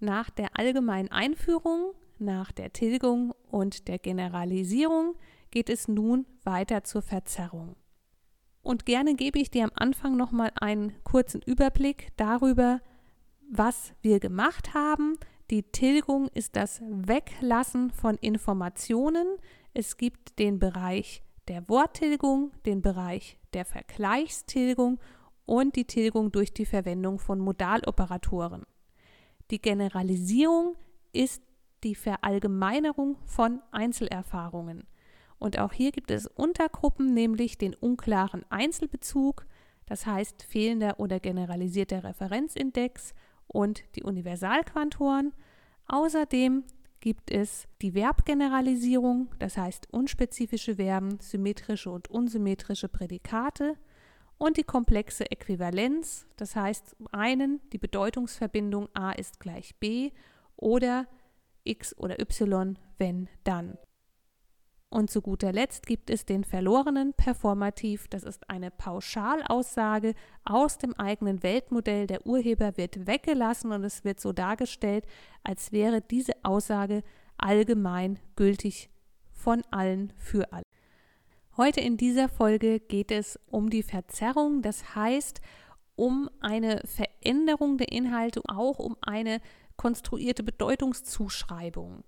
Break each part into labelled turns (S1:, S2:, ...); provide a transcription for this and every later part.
S1: Nach der allgemeinen Einführung, nach der Tilgung und der Generalisierung geht es nun weiter zur Verzerrung. Und gerne gebe ich dir am Anfang nochmal einen kurzen Überblick darüber, was wir gemacht haben. Die Tilgung ist das Weglassen von Informationen. Es gibt den Bereich der Worttilgung, den Bereich der Vergleichstilgung und die Tilgung durch die Verwendung von Modaloperatoren. Die Generalisierung ist die Verallgemeinerung von Einzelerfahrungen. Und auch hier gibt es Untergruppen, nämlich den unklaren Einzelbezug, das heißt fehlender oder generalisierter Referenzindex und die Universalquantoren. Außerdem gibt es die Verbgeneralisierung, das heißt unspezifische Verben, symmetrische und unsymmetrische Prädikate und die komplexe Äquivalenz, das heißt zum einen die Bedeutungsverbindung a ist gleich b oder x oder y, wenn dann. Und zu guter Letzt gibt es den verlorenen Performativ. Das ist eine Pauschalaussage aus dem eigenen Weltmodell. Der Urheber wird weggelassen und es wird so dargestellt, als wäre diese Aussage allgemein gültig von allen für alle. Heute in dieser Folge geht es um die Verzerrung, das heißt um eine Veränderung der Inhalte, auch um eine konstruierte Bedeutungszuschreibung.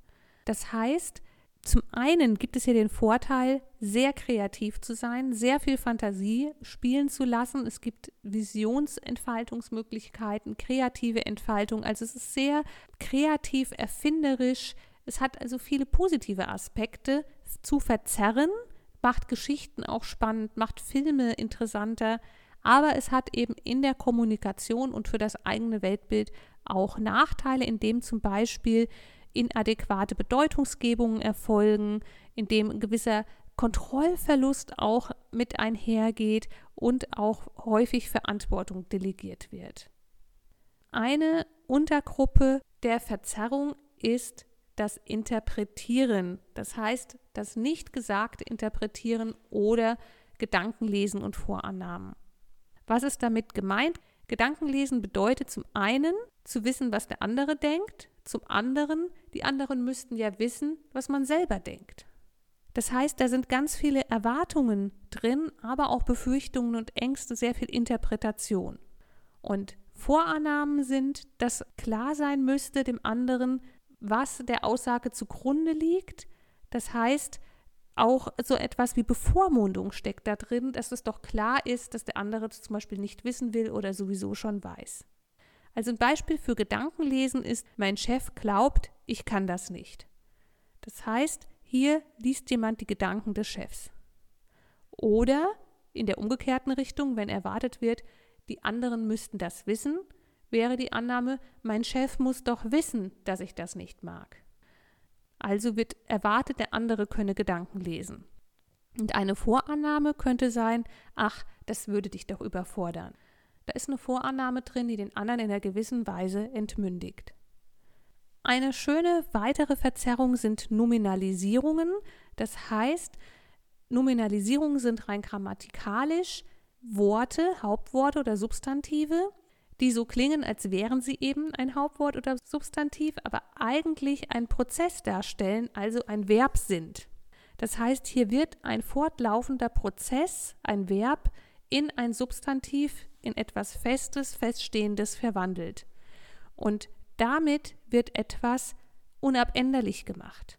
S1: Das heißt, zum einen gibt es hier den Vorteil, sehr kreativ zu sein, sehr viel Fantasie spielen zu lassen. Es gibt Visionsentfaltungsmöglichkeiten, kreative Entfaltung. Also es ist sehr kreativ, erfinderisch. Es hat also viele positive Aspekte zu verzerren macht Geschichten auch spannend, macht Filme interessanter, aber es hat eben in der Kommunikation und für das eigene Weltbild auch Nachteile, indem zum Beispiel inadäquate Bedeutungsgebungen erfolgen, indem ein gewisser Kontrollverlust auch mit einhergeht und auch häufig Verantwortung delegiert wird. Eine Untergruppe der Verzerrung ist das Interpretieren, das heißt das nicht gesagte Interpretieren oder Gedankenlesen und Vorannahmen. Was ist damit gemeint? Gedankenlesen bedeutet zum einen zu wissen, was der andere denkt, zum anderen, die anderen müssten ja wissen, was man selber denkt. Das heißt, da sind ganz viele Erwartungen drin, aber auch Befürchtungen und Ängste, sehr viel Interpretation. Und Vorannahmen sind, dass klar sein müsste dem anderen, was der Aussage zugrunde liegt. Das heißt, auch so etwas wie Bevormundung steckt da drin, dass es doch klar ist, dass der andere zum Beispiel nicht wissen will oder sowieso schon weiß. Also ein Beispiel für Gedankenlesen ist, mein Chef glaubt, ich kann das nicht. Das heißt, hier liest jemand die Gedanken des Chefs. Oder in der umgekehrten Richtung, wenn erwartet wird, die anderen müssten das wissen, wäre die Annahme, mein Chef muss doch wissen, dass ich das nicht mag. Also wird erwartet, der andere könne Gedanken lesen. Und eine Vorannahme könnte sein, ach, das würde dich doch überfordern. Da ist eine Vorannahme drin, die den anderen in einer gewissen Weise entmündigt. Eine schöne weitere Verzerrung sind Nominalisierungen. Das heißt, Nominalisierungen sind rein grammatikalisch Worte, Hauptworte oder Substantive, die so klingen, als wären sie eben ein Hauptwort oder Substantiv, aber eigentlich ein Prozess darstellen, also ein Verb sind. Das heißt, hier wird ein fortlaufender Prozess, ein Verb, in ein Substantiv, in etwas Festes, Feststehendes verwandelt. Und damit wird etwas unabänderlich gemacht.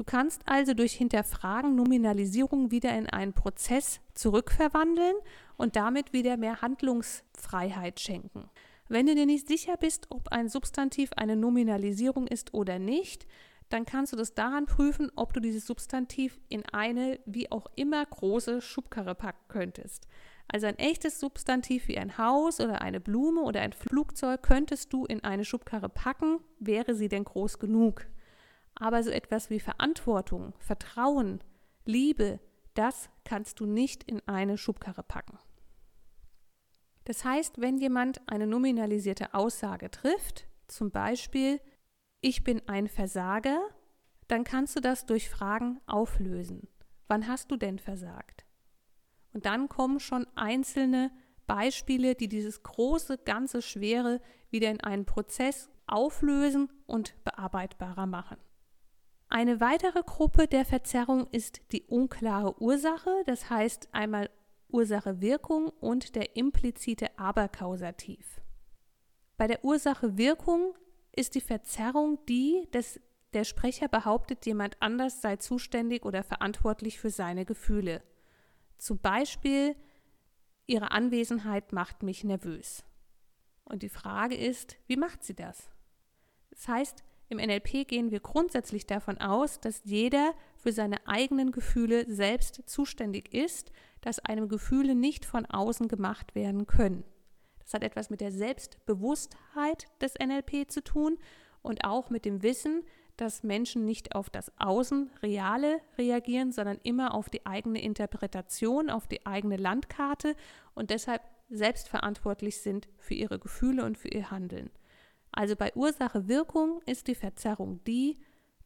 S1: Du kannst also durch Hinterfragen Nominalisierung wieder in einen Prozess zurückverwandeln und damit wieder mehr Handlungsfreiheit schenken. Wenn du dir nicht sicher bist, ob ein Substantiv eine Nominalisierung ist oder nicht, dann kannst du das daran prüfen, ob du dieses Substantiv in eine wie auch immer große Schubkarre packen könntest. Also ein echtes Substantiv wie ein Haus oder eine Blume oder ein Flugzeug könntest du in eine Schubkarre packen, wäre sie denn groß genug. Aber so etwas wie Verantwortung, Vertrauen, Liebe, das kannst du nicht in eine Schubkarre packen. Das heißt, wenn jemand eine nominalisierte Aussage trifft, zum Beispiel ich bin ein Versager, dann kannst du das durch Fragen auflösen. Wann hast du denn versagt? Und dann kommen schon einzelne Beispiele, die dieses große, ganze Schwere wieder in einen Prozess auflösen und bearbeitbarer machen. Eine weitere Gruppe der Verzerrung ist die unklare Ursache, das heißt einmal Ursache-Wirkung und der implizite Aberkausativ. Bei der Ursache-Wirkung ist die Verzerrung die, dass der Sprecher behauptet, jemand anders sei zuständig oder verantwortlich für seine Gefühle. Zum Beispiel, ihre Anwesenheit macht mich nervös. Und die Frage ist, wie macht sie das? Das heißt, im NLP gehen wir grundsätzlich davon aus, dass jeder für seine eigenen Gefühle selbst zuständig ist, dass einem Gefühle nicht von außen gemacht werden können. Das hat etwas mit der Selbstbewusstheit des NLP zu tun und auch mit dem Wissen, dass Menschen nicht auf das Außen Reale reagieren, sondern immer auf die eigene Interpretation, auf die eigene Landkarte und deshalb selbstverantwortlich sind für ihre Gefühle und für ihr Handeln. Also bei Ursache-Wirkung ist die Verzerrung die,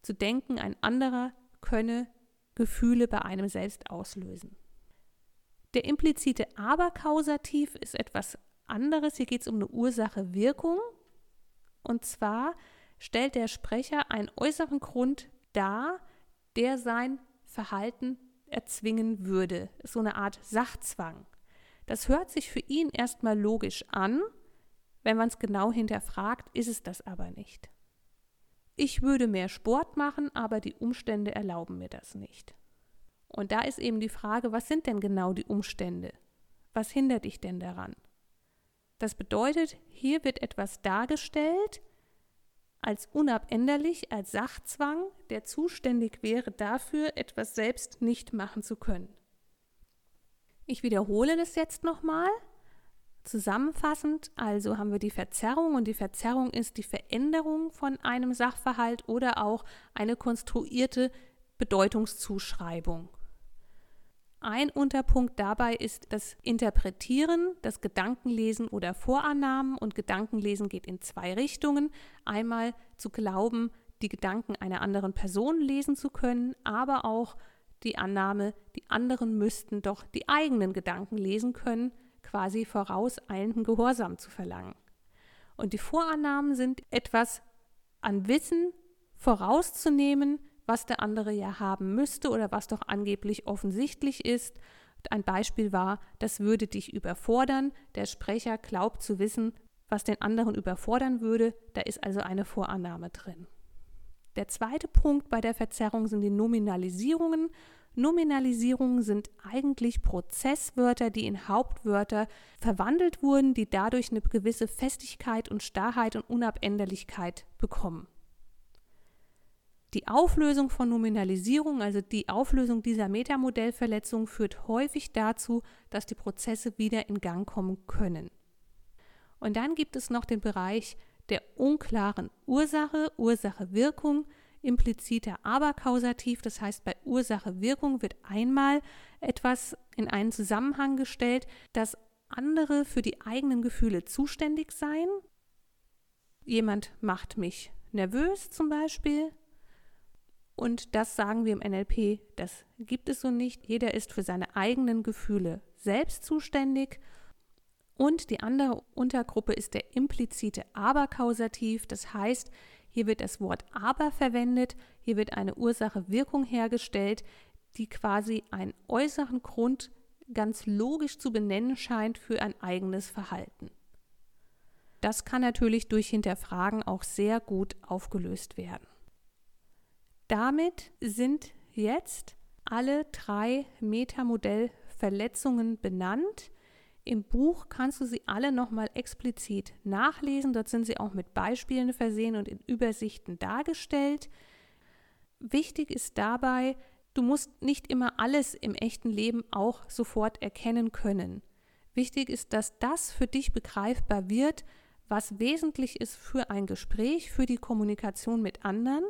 S1: zu denken, ein anderer könne Gefühle bei einem selbst auslösen. Der implizite Aberkausativ ist etwas anderes. Hier geht es um eine Ursache-Wirkung. Und zwar stellt der Sprecher einen äußeren Grund dar, der sein Verhalten erzwingen würde. So eine Art Sachzwang. Das hört sich für ihn erstmal logisch an, wenn man es genau hinterfragt, ist es das aber nicht. Ich würde mehr Sport machen, aber die Umstände erlauben mir das nicht. Und da ist eben die Frage, was sind denn genau die Umstände? Was hindert dich denn daran? Das bedeutet, hier wird etwas dargestellt, als unabänderlich, als Sachzwang, der zuständig wäre dafür, etwas selbst nicht machen zu können. Ich wiederhole das jetzt nochmal. Zusammenfassend also haben wir die Verzerrung und die Verzerrung ist die Veränderung von einem Sachverhalt oder auch eine konstruierte Bedeutungszuschreibung. Ein Unterpunkt dabei ist das Interpretieren, das Gedankenlesen oder Vorannahmen. Und Gedankenlesen geht in zwei Richtungen. Einmal zu glauben, die Gedanken einer anderen Person lesen zu können, aber auch die Annahme, die anderen müssten doch die eigenen Gedanken lesen können, quasi vorauseilenden Gehorsam zu verlangen. Und die Vorannahmen sind etwas an Wissen vorauszunehmen, was der andere ja haben müsste oder was doch angeblich offensichtlich ist. Ein Beispiel war, das würde dich überfordern. Der Sprecher glaubt zu wissen, was den anderen überfordern würde. Da ist also eine Vorannahme drin. Der zweite Punkt bei der Verzerrung sind die Nominalisierungen. Nominalisierungen sind eigentlich Prozesswörter, die in Hauptwörter verwandelt wurden, die dadurch eine gewisse Festigkeit und Starrheit und Unabänderlichkeit bekommen. Die Auflösung von Nominalisierung, also die Auflösung dieser Metamodellverletzung, führt häufig dazu, dass die Prozesse wieder in Gang kommen können. Und dann gibt es noch den Bereich der unklaren Ursache, Ursache-Wirkung, impliziter Aberkausativ. Das heißt, bei Ursache-Wirkung wird einmal etwas in einen Zusammenhang gestellt, dass andere für die eigenen Gefühle zuständig seien. Jemand macht mich nervös zum Beispiel, und das sagen wir im NLP, das gibt es so nicht. Jeder ist für seine eigenen Gefühle selbst zuständig. Und die andere Untergruppe ist der implizite Aberkausativ. Das heißt, hier wird das Wort aber verwendet. Hier wird eine Ursache-Wirkung hergestellt, die quasi einen äußeren Grund ganz logisch zu benennen scheint für ein eigenes Verhalten. Das kann natürlich durch Hinterfragen auch sehr gut aufgelöst werden. Damit sind jetzt alle drei Metamodellverletzungen benannt. Im Buch kannst du sie alle nochmal explizit nachlesen. Dort sind sie auch mit Beispielen versehen und in Übersichten dargestellt. Wichtig ist dabei, du musst nicht immer alles im echten Leben auch sofort erkennen können. Wichtig ist, dass das für dich begreifbar wird, was wesentlich ist für ein Gespräch, für die Kommunikation mit anderen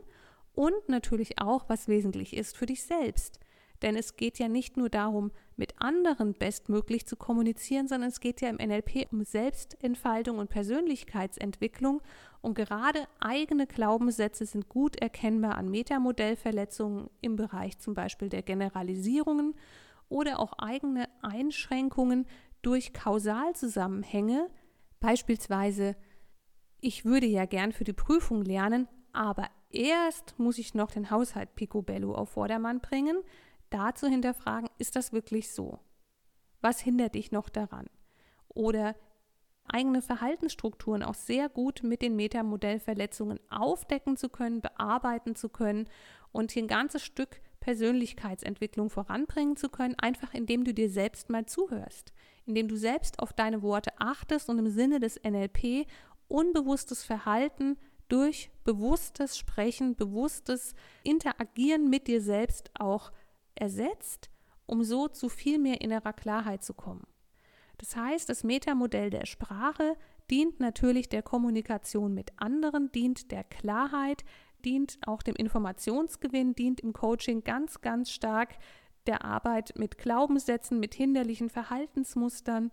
S1: und natürlich auch, was wesentlich ist für dich selbst. Denn es geht ja nicht nur darum, mit anderen bestmöglich zu kommunizieren, sondern es geht ja im NLP um Selbstentfaltung und Persönlichkeitsentwicklung. Und gerade eigene Glaubenssätze sind gut erkennbar an Metamodellverletzungen im Bereich zum Beispiel der Generalisierungen oder auch eigene Einschränkungen durch Kausalzusammenhänge, beispielsweise ich würde ja gern für die Prüfung lernen, aber erst muss ich noch den Haushalt Picobello auf Vordermann bringen, da zu hinterfragen, ist das wirklich so? Was hindert dich noch daran? Oder eigene Verhaltensstrukturen auch sehr gut mit den Metamodellverletzungen aufdecken zu können, bearbeiten zu können und hier ein ganzes Stück Persönlichkeitsentwicklung voranbringen zu können, einfach indem du dir selbst mal zuhörst, indem du selbst auf deine Worte achtest und im Sinne des NLP unbewusstes Verhalten durch bewusstes Sprechen, bewusstes Interagieren mit dir selbst auch ersetzt, um so zu viel mehr innerer Klarheit zu kommen. Das heißt, das Metamodell der Sprache dient natürlich der Kommunikation mit anderen, dient der Klarheit, dient auch dem Informationsgewinn, dient im Coaching ganz, ganz stark der Arbeit mit Glaubenssätzen, mit hinderlichen Verhaltensmustern,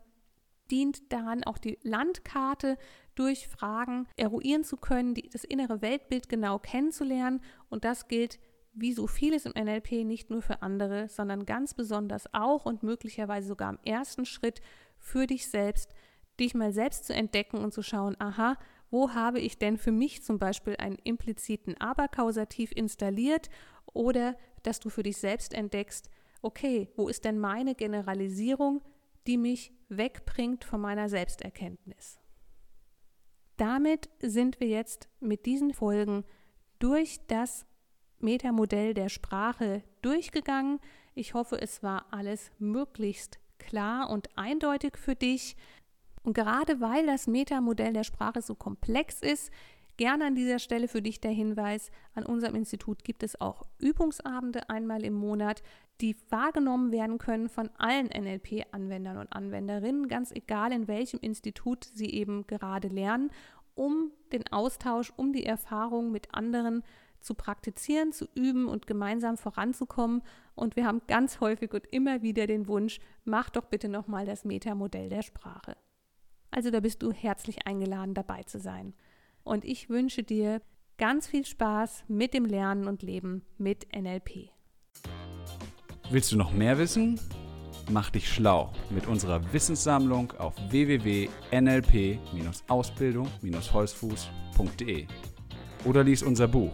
S1: dient daran, auch die Landkarte durch Fragen eruieren zu können, die, das innere Weltbild genau kennenzulernen. Und das gilt wie so vieles im NLP nicht nur für andere, sondern ganz besonders auch und möglicherweise sogar im ersten Schritt für dich selbst, dich mal selbst zu entdecken und zu schauen, aha, wo habe ich denn für mich zum Beispiel einen impliziten Aberkausativ installiert oder dass du für dich selbst entdeckst, okay, wo ist denn meine Generalisierung, die mich wegbringt von meiner Selbsterkenntnis. Damit sind wir jetzt mit diesen Folgen durch das Metamodell der Sprache durchgegangen. Ich hoffe, es war alles möglichst klar und eindeutig für dich. Und gerade weil das Metamodell der Sprache so komplex ist, gerne an dieser Stelle für dich der Hinweis, an unserem Institut gibt es auch Übungsabende einmal im Monat, die wahrgenommen werden können von allen NLP-Anwendern und Anwenderinnen, ganz egal in welchem Institut sie eben gerade lernen, um den Austausch, um die Erfahrung mit anderen zu praktizieren, zu üben und gemeinsam voranzukommen. Und wir haben ganz häufig und immer wieder den Wunsch, mach doch bitte nochmal das Metamodell der Sprache. Also da bist du herzlich eingeladen, dabei zu sein. Und ich wünsche dir ganz viel Spaß mit dem Lernen und Leben mit NLP.
S2: Willst du noch mehr wissen? Mach dich schlau mit unserer Wissenssammlung auf www.nlp-ausbildung-holzfuß.de oder lies unser Buch